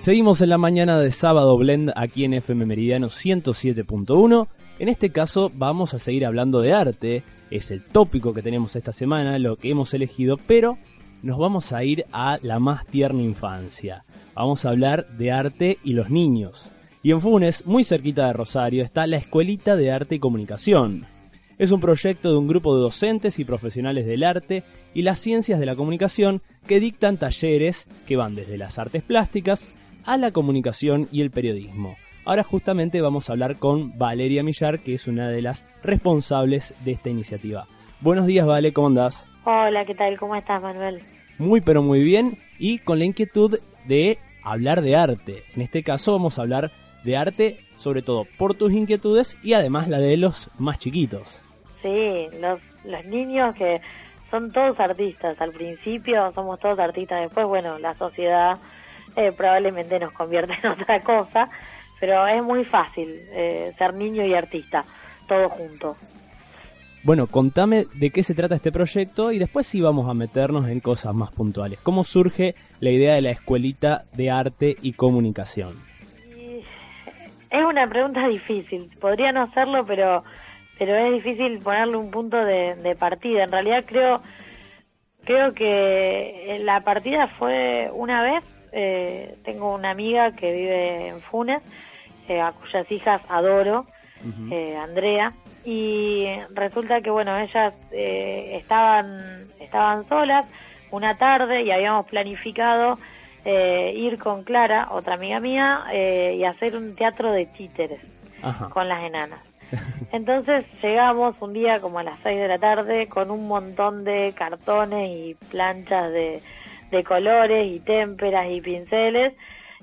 Seguimos en la mañana de sábado blend aquí en FM Meridiano 107.1. En este caso vamos a seguir hablando de arte, es el tópico que tenemos esta semana, lo que hemos elegido, pero nos vamos a ir a la más tierna infancia. Vamos a hablar de arte y los niños. Y en Funes, muy cerquita de Rosario, está la Escuelita de Arte y Comunicación. Es un proyecto de un grupo de docentes y profesionales del arte y las ciencias de la comunicación que dictan talleres que van desde las artes plásticas a la comunicación y el periodismo. Ahora justamente vamos a hablar con Valeria Millar, que es una de las responsables de esta iniciativa. Buenos días, Vale, ¿cómo andás? Hola, ¿qué tal? ¿Cómo estás, Manuel? Muy, pero muy bien, y con la inquietud de hablar de arte. En este caso vamos a hablar de arte, sobre todo por tus inquietudes y además la de los más chiquitos. Sí, los, los niños que son todos artistas. Al principio somos todos artistas, después, bueno, la sociedad eh, probablemente nos convierte en otra cosa, pero es muy fácil eh, ser niño y artista, todo junto. Bueno, contame de qué se trata este proyecto y después sí vamos a meternos en cosas más puntuales. ¿Cómo surge la idea de la Escuelita de Arte y Comunicación? es una pregunta difícil. Podría no hacerlo, pero pero es difícil ponerle un punto de, partida. En realidad creo creo que la partida fue una vez. Eh, tengo una amiga que vive en Funes, eh, a cuyas hijas adoro, eh, Andrea, y resulta que bueno ellas estaban estaban solas una tarde y habíamos planificado ir con Clara, otra amiga mía, y hacer un teatro de títeres con las enanas. Entonces llegamos un día como a las 6 de la tarde con un montón de cartones y planchas de, colores y témperas y pinceles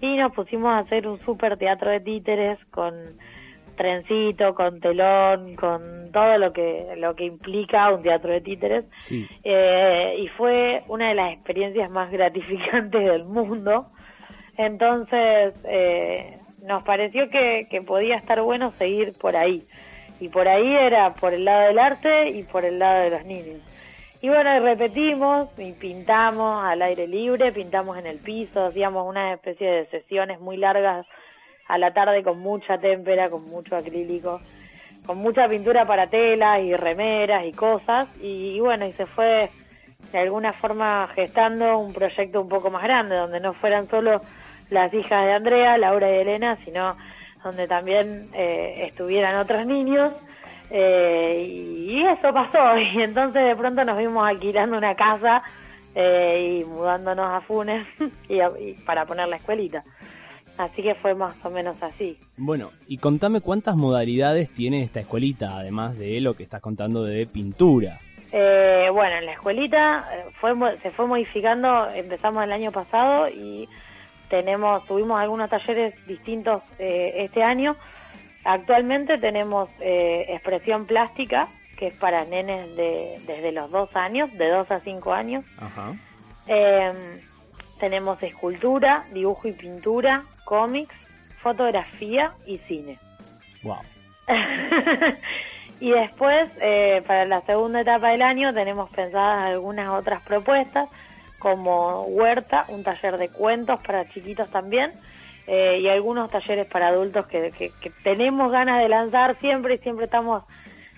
y nos pusimos a hacer un super teatro de títeres con trencito, con telón, con todo lo que lo que implica un teatro de títeres. Eh, y fue una de las experiencias más gratificantes del mundo. Entonces, eh, nos pareció que, podía estar bueno seguir por ahí. Y por ahí era por el lado del arte y por el lado de los niños. Y bueno, repetimos y pintamos al aire libre, pintamos en el piso, hacíamos una especie de sesiones muy largas a la tarde con mucha témpera, con mucho acrílico, con mucha pintura para telas y remeras y cosas. Y, y bueno, y se fue de alguna forma gestando un proyecto un poco más grande, donde no fueran solo las hijas de Andrea, Laura y Elena, sino donde también eh, estuvieran otros niños. Eh, y eso pasó, y entonces de pronto nos vimos alquilando una casa eh, y mudándonos a Funes y, para poner la escuelita. Así que fue más o menos así. Bueno, y contame cuántas modalidades tiene esta escuelita, además de lo que estás contando de pintura. bueno, en la escuelita fue, se fue modificando, empezamos el año pasado y tenemos tuvimos algunos talleres distintos eh, este año. Actualmente tenemos eh, expresión plástica, que es para nenes de, desde los dos años, de dos a cinco años. Em, tenemos escultura, dibujo y pintura, cómics, fotografía y cine. Wow. y después, eh, para la segunda etapa del año, tenemos pensadas algunas otras propuestas como Huerta, un taller de cuentos para chiquitos también, eh, y algunos talleres para adultos que, tenemos ganas de lanzar siempre y siempre estamos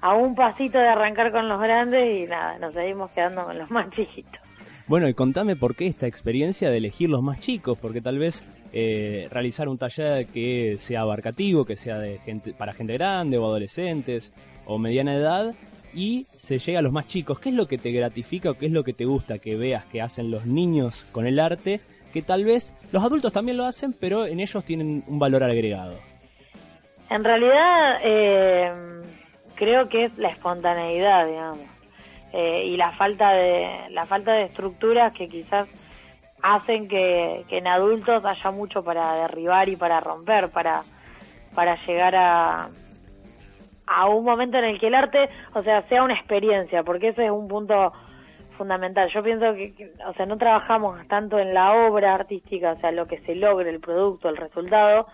a un pasito de arrancar con los grandes y nada, nos seguimos quedando con los más chiquitos. Bueno, y contame por qué esta experiencia de elegir los más chicos, porque tal vez eh, realizar un taller que sea abarcativo, que sea de gente, para gente grande o adolescentes o mediana edad, y se llega a los más chicos. ¿Qué es lo que te gratifica o qué es lo que te gusta que veas que hacen los niños con el arte? Que tal vez los adultos también lo hacen, pero en ellos tienen un valor agregado. En realidad, eh, creo que es la espontaneidad, digamos, eh, y la falta de la falta de estructuras que quizás hacen que, que en adultos haya mucho para derribar y para romper, para para llegar a, a un momento en el que el arte, o sea, sea una experiencia, porque ese es un punto fundamental. Yo pienso que, o sea, no trabajamos tanto en la obra artística, o sea, lo que se logre, el producto, el resultado,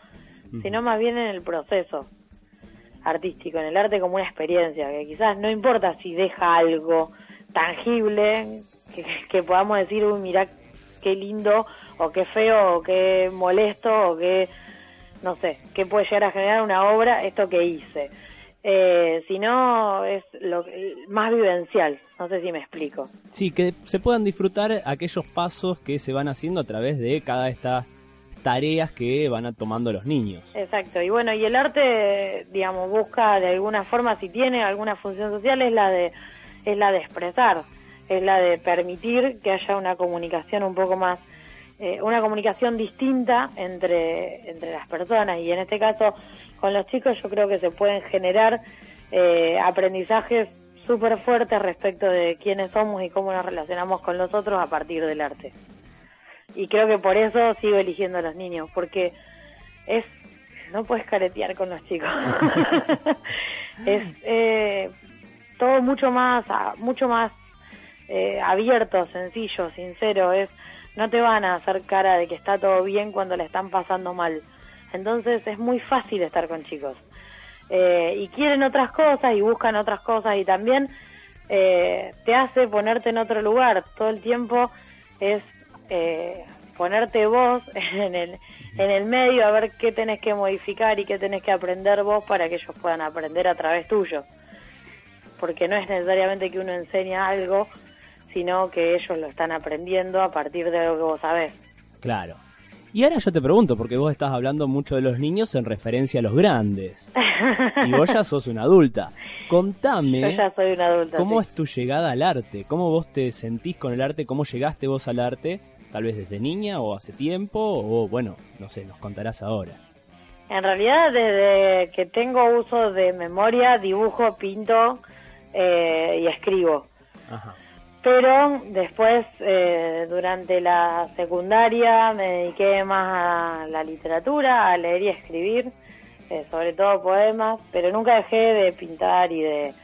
sino más bien en el proceso artístico, en el arte como una experiencia, que quizás no importa si deja algo tangible, que, podamos decir, uy, mira qué lindo o qué feo o qué molesto o qué, no sé, qué puede llegar a generar una obra esto que hice. Eh, si no, es lo más vivencial, no sé si me explico. Sí, que se puedan disfrutar aquellos pasos que se van haciendo a través de cada esta tareas que van tomando los niños. Exacto, y bueno, y el arte, digamos, busca de alguna forma, si tiene alguna función social, es la de, es la de expresar, es la de permitir que haya una comunicación un poco más, eh, una comunicación distinta entre, entre las personas, y en este caso, con los chicos yo creo que se pueden generar eh, aprendizajes súper fuertes respecto de quiénes somos y cómo nos relacionamos con los otros a partir del arte y creo que por eso sigo eligiendo a los niños, porque es no puedes caretear con los chicos. es eh, todo mucho más mucho más eh, abierto, sencillo, sincero, es no te van a hacer cara de que está todo bien cuando le están pasando mal. Entonces es muy fácil estar con chicos. Eh, y quieren otras cosas y buscan otras cosas y también te hace ponerte en otro lugar. Todo el tiempo es eh, ponerte vos en el, en el medio a ver qué tenés que modificar y qué tenés que aprender vos para que ellos puedan aprender a través tuyo. Porque no es necesariamente que uno enseña algo, sino que ellos lo están aprendiendo a partir de lo que vos sabés. Claro. Y ahora yo te pregunto, porque vos estás hablando mucho de los niños en referencia a los grandes. y vos ya sos una adulta. Contame. Yo ya soy una adulta. ¿Cómo es tu llegada al arte? ¿Cómo vos te sentís con el arte? ¿Cómo llegaste vos al arte? tal vez desde niña o hace tiempo, o bueno, no sé, nos contarás ahora. En realidad, desde que tengo uso de memoria, dibujo, pinto eh, y escribo. Pero después, eh, durante la secundaria, me dediqué más a la literatura, a leer y escribir, eh, sobre todo poemas, pero nunca dejé de pintar y de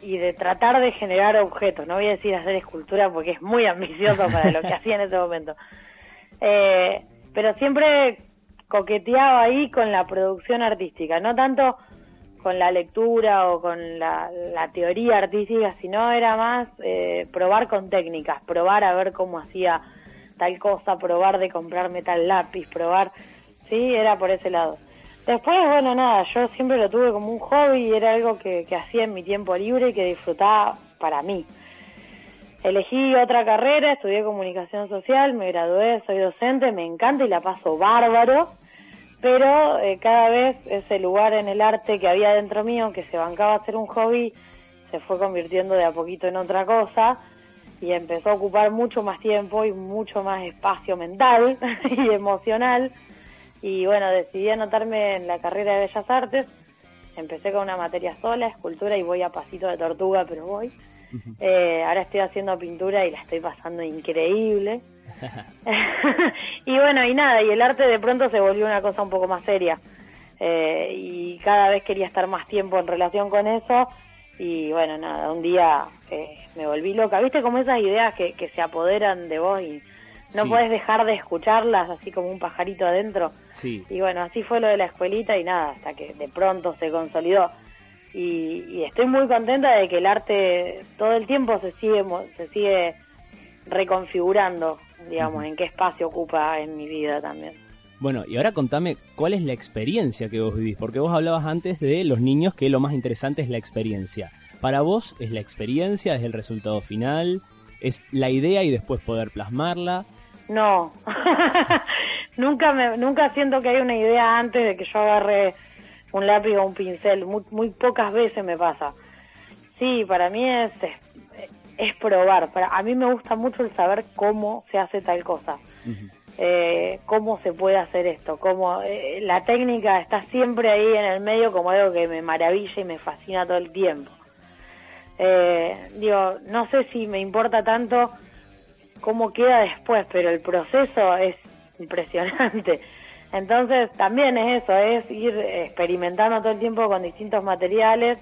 y de tratar de generar objetos. No voy a decir hacer escultura porque es muy ambicioso para lo que hacía en ese momento. Eh, pero siempre coqueteaba ahí con la producción artística, no tanto con la lectura o con la, teoría artística, sino era más eh, probar con técnicas, probar a ver cómo hacía tal cosa, probar de comprarme tal lápiz, probar, sí, era por ese lado. Después, bueno, nada, yo siempre lo tuve como un hobby y era algo que, hacía en mi tiempo libre y que disfrutaba para mí. Elegí otra carrera, estudié comunicación social, me gradué, soy docente, me encanta y la paso bárbaro, pero eh, cada vez ese lugar en el arte que había dentro mío, que se bancaba a ser un hobby, se fue convirtiendo de a poquito en otra cosa y empezó a ocupar mucho más tiempo y mucho más espacio mental y emocional y bueno, decidí anotarme en la carrera de Bellas Artes. Empecé con una materia sola, escultura, y voy a pasito de tortuga, pero voy. Eh, ahora estoy haciendo pintura y la estoy pasando increíble. y bueno, y nada, y el arte de pronto se volvió una cosa un poco más seria. Eh, y cada vez quería estar más tiempo en relación con eso. Y bueno, nada, un día eh, me volví loca. ¿Viste como esas ideas que, que se apoderan de vos y no puedes dejar de escucharlas así como un pajarito adentro. Sí. Y bueno, así fue lo de la escuelita y nada, hasta que de pronto se consolidó. Y, estoy muy contenta de que el arte todo el tiempo se sigue, se sigue reconfigurando, digamos, en qué espacio ocupa en mi vida también. Bueno, y ahora contame cuál es la experiencia que vos vivís, porque vos hablabas antes de los niños que lo más interesante es la experiencia. Para vos es la experiencia, es el resultado final, es la idea y después poder plasmarla, no, nunca me, nunca siento que hay una idea antes de que yo agarre un lápiz o un pincel. Muy, muy pocas veces me pasa. Sí, para mí es, es, probar. Para, a mí me gusta mucho el saber cómo se hace tal cosa. Eh, cómo se puede hacer esto, cómo eh, la técnica está siempre ahí en el medio como algo que me maravilla y me fascina todo el tiempo. Eh, digo, no sé si me importa tanto cómo queda después, pero el proceso es impresionante. Entonces también es eso, es ir experimentando todo el tiempo con distintos materiales,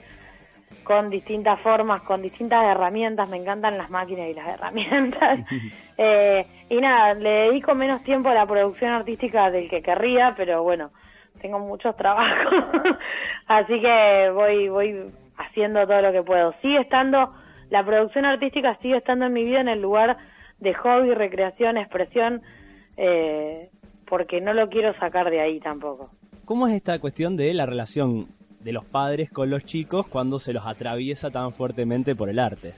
con distintas formas, con distintas herramientas. Me encantan las máquinas y las herramientas. eh, y nada, le dedico menos tiempo a la producción artística del que querría, pero bueno, tengo muchos trabajos. Así que voy, voy haciendo todo lo que puedo. Sigue estando, la producción artística sigue estando en mi vida en el lugar de hobby, recreación, expresión, eh, porque no lo quiero sacar de ahí tampoco. ¿Cómo es esta cuestión de la relación de los padres con los chicos cuando se los atraviesa tan fuertemente por el arte?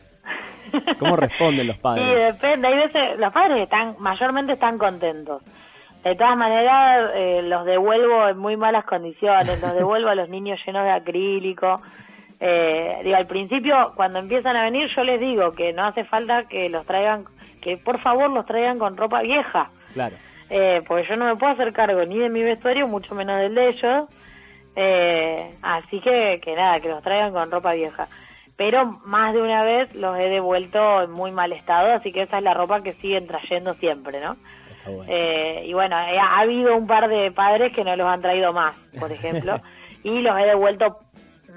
¿Cómo responden los padres? Sí, depende. Hay veces, los padres están, mayormente están contentos. De todas maneras, eh, los devuelvo en muy malas condiciones. Los devuelvo a los niños llenos de acrílico. Eh, digo, al principio, cuando empiezan a venir, yo les digo que no hace falta que los traigan, que por favor los traigan con ropa vieja. Claro. Eh, porque yo no me puedo hacer cargo ni de mi vestuario, mucho menos del de ellos. Eh, así que, que nada, que los traigan con ropa vieja. Pero más de una vez los he devuelto en muy mal estado, así que esa es la ropa que siguen trayendo siempre, ¿no? Eh, y bueno, ha habido un par de padres que no los han traído más, por ejemplo, y los he devuelto,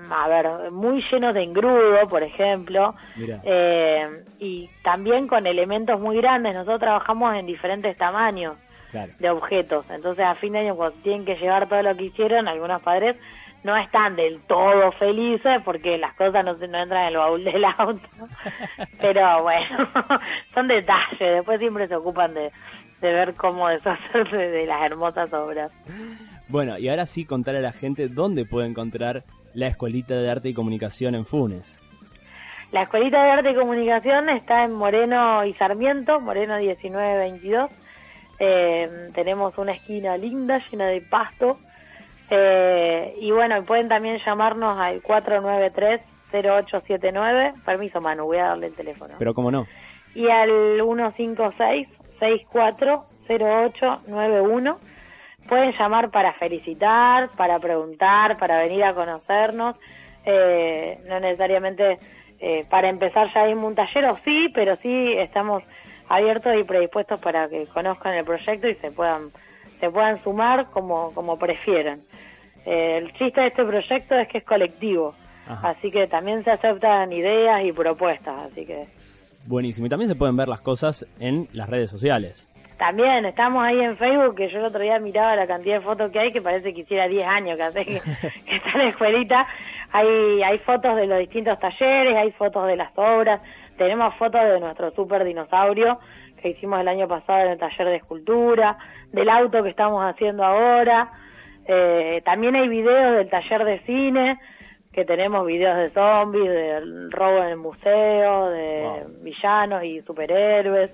a ver, muy llenos de engrudo, por ejemplo, eh, y también con elementos muy grandes. Nosotros trabajamos en diferentes tamaños de objetos, entonces a fin de año cuando tienen que llevar todo lo que hicieron, algunos padres no están del todo felices porque las cosas no, no entran en el baúl del auto. Pero bueno, son detalles. Después siempre se ocupan de, de ver cómo deshacerse de las hermosas obras. Bueno, y ahora sí contar a la gente dónde puede encontrar la Escuelita de Arte y Comunicación en Funes. La Escuelita de Arte y Comunicación está en Moreno y Sarmiento, Moreno 1922. Eh, tenemos una esquina linda, llena de pasto, eh, y bueno, pueden también llamarnos al 493-0879. Permiso, Manu, voy a darle el teléfono. Pero cómo no. Y al 156-640891. Pueden llamar para felicitar, para preguntar, para venir a conocernos. Eh, no necesariamente eh, para empezar ya en un taller, o sí, pero sí estamos abiertos y predispuestos para que conozcan el proyecto y se puedan se puedan sumar como, como prefieran. Eh, el chiste de este proyecto es que es colectivo, así que también se aceptan ideas y propuestas, así que... Buenísimo, y también se pueden ver las cosas en las redes sociales. También, estamos ahí en Facebook, que yo el otro día miraba la cantidad de fotos que hay, que parece que hiciera 10 años que hace que, está en la escuelita. Hay, hay fotos de los distintos talleres, hay fotos de las obras, tenemos fotos de nuestro super dinosaurio, que hicimos el año pasado en el taller de escultura, del auto que estamos haciendo ahora. Eh, también hay videos del taller de cine, que tenemos videos de zombies, de robo en el museo, de villanos y superhéroes.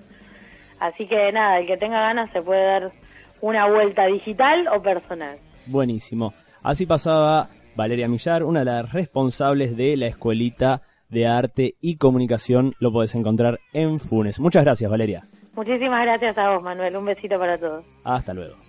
Así que nada, el que tenga ganas se puede dar una vuelta digital o personal. Buenísimo. Así pasaba Valeria Millar, una de las responsables de la escuelita de arte y comunicación. Lo podés encontrar en Funes. Muchas gracias, Valeria. Muchísimas gracias a vos, Manuel. Un besito para todos. Hasta luego.